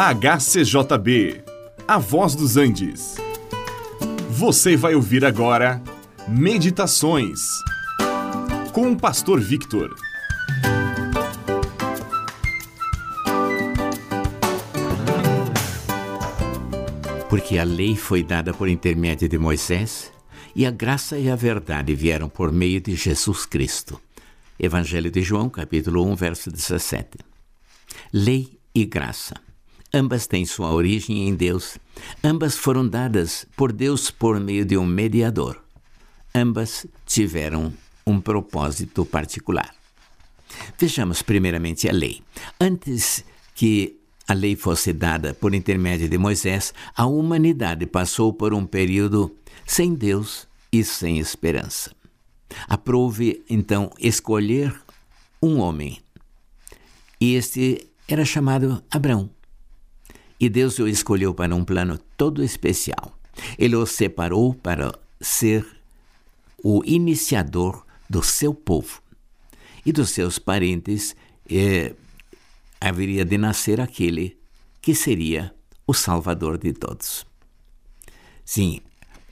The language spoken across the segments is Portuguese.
HCJB, A Voz dos Andes. Você vai ouvir agora Meditações com o Pastor Victor. Porque a lei foi dada por intermédio de Moisés e a graça e a verdade vieram por meio de Jesus Cristo. Evangelho de João, capítulo 1, verso 17. Lei e graça Ambas têm sua origem em Deus. Ambas foram dadas por Deus por meio de um mediador. Ambas tiveram um propósito particular. Vejamos primeiramente a lei. Antes que a lei fosse dada por intermédio de Moisés, a humanidade passou por um período sem Deus e sem esperança. Aprove então escolher um homem. E este era chamado Abraão. E Deus o escolheu para um plano todo especial. Ele o separou para ser o iniciador do seu povo. E dos seus parentes eh, haveria de nascer aquele que seria o Salvador de todos. Sim,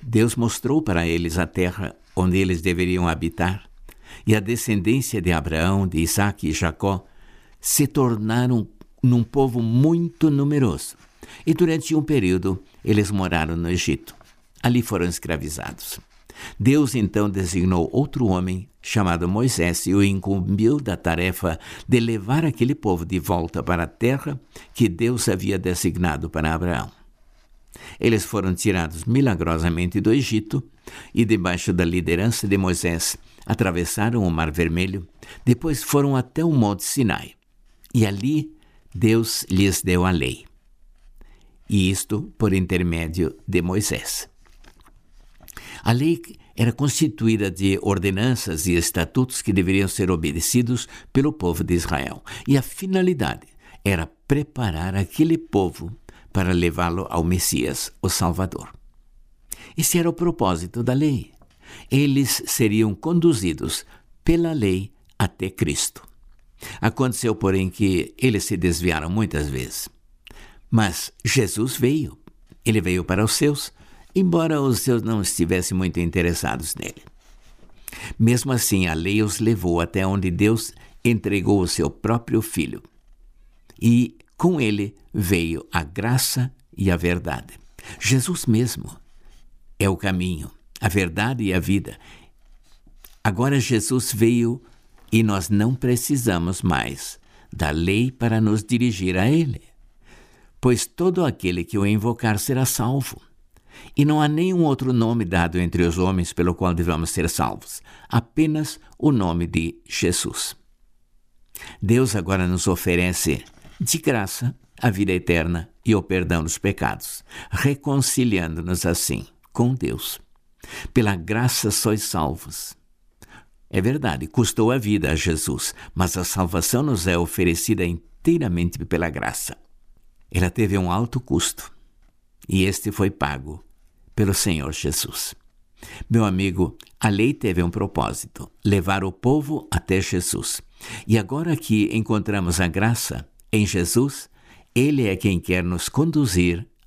Deus mostrou para eles a terra onde eles deveriam habitar, e a descendência de Abraão, de Isaac e Jacó se tornaram num povo muito numeroso. E durante um período eles moraram no Egito. Ali foram escravizados. Deus então designou outro homem chamado Moisés e o incumbiu da tarefa de levar aquele povo de volta para a terra que Deus havia designado para Abraão. Eles foram tirados milagrosamente do Egito e, debaixo da liderança de Moisés, atravessaram o Mar Vermelho, depois foram até o Monte Sinai. E ali Deus lhes deu a lei. E isto por intermédio de Moisés. A lei era constituída de ordenanças e estatutos que deveriam ser obedecidos pelo povo de Israel. E a finalidade era preparar aquele povo para levá-lo ao Messias, o Salvador. Esse era o propósito da lei. Eles seriam conduzidos pela lei até Cristo. Aconteceu, porém, que eles se desviaram muitas vezes. Mas Jesus veio. Ele veio para os seus, embora os seus não estivessem muito interessados nele. Mesmo assim, a lei os levou até onde Deus entregou o seu próprio Filho. E com ele veio a graça e a verdade. Jesus mesmo é o caminho, a verdade e a vida. Agora Jesus veio e nós não precisamos mais da lei para nos dirigir a Ele, pois todo aquele que o invocar será salvo. E não há nenhum outro nome dado entre os homens pelo qual devamos ser salvos, apenas o nome de Jesus. Deus agora nos oferece, de graça, a vida eterna e o perdão dos pecados, reconciliando-nos assim com Deus. Pela graça sois salvos. É verdade, custou a vida a Jesus, mas a salvação nos é oferecida inteiramente pela graça. Ela teve um alto custo e este foi pago pelo Senhor Jesus. Meu amigo, a lei teve um propósito: levar o povo até Jesus. E agora que encontramos a graça em Jesus, Ele é quem quer nos conduzir